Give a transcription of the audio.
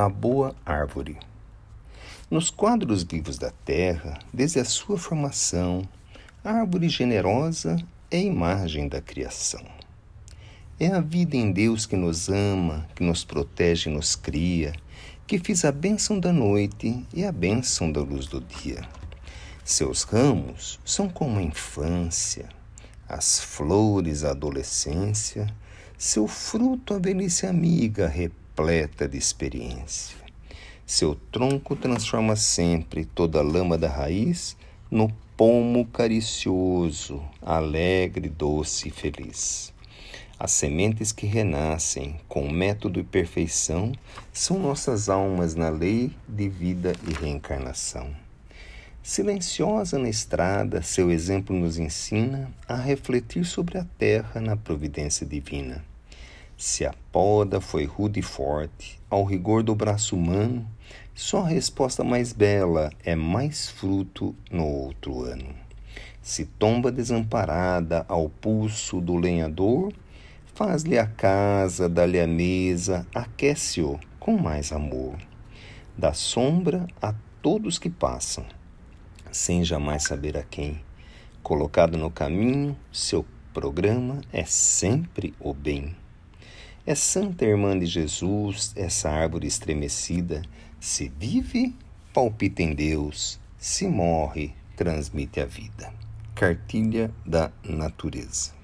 A Boa Árvore. Nos quadros vivos da terra, desde a sua formação, a árvore generosa é a imagem da criação. É a vida em Deus que nos ama, que nos protege e nos cria, que fiz a bênção da noite e a bênção da luz do dia. Seus ramos são como a infância, as flores a adolescência, seu fruto a velhice amiga, repleta de experiência. Seu tronco transforma sempre toda a lama da raiz no pomo caricioso, alegre, doce e feliz. As sementes que renascem com método e perfeição são nossas almas na lei de vida e reencarnação. Silenciosa na estrada, seu exemplo nos ensina a refletir sobre a terra na providência divina. Se a poda foi rude e forte, ao rigor do braço humano, só a resposta mais bela é mais fruto no outro ano. Se tomba desamparada ao pulso do lenhador, faz-lhe a casa, dá-lhe a mesa, aquece-o com mais amor. Dá sombra a todos que passam, sem jamais saber a quem. Colocado no caminho, seu programa é sempre o bem. É Santa Irmã de Jesus, essa árvore estremecida. Se vive, palpita em Deus. Se morre, transmite a vida. Cartilha da Natureza.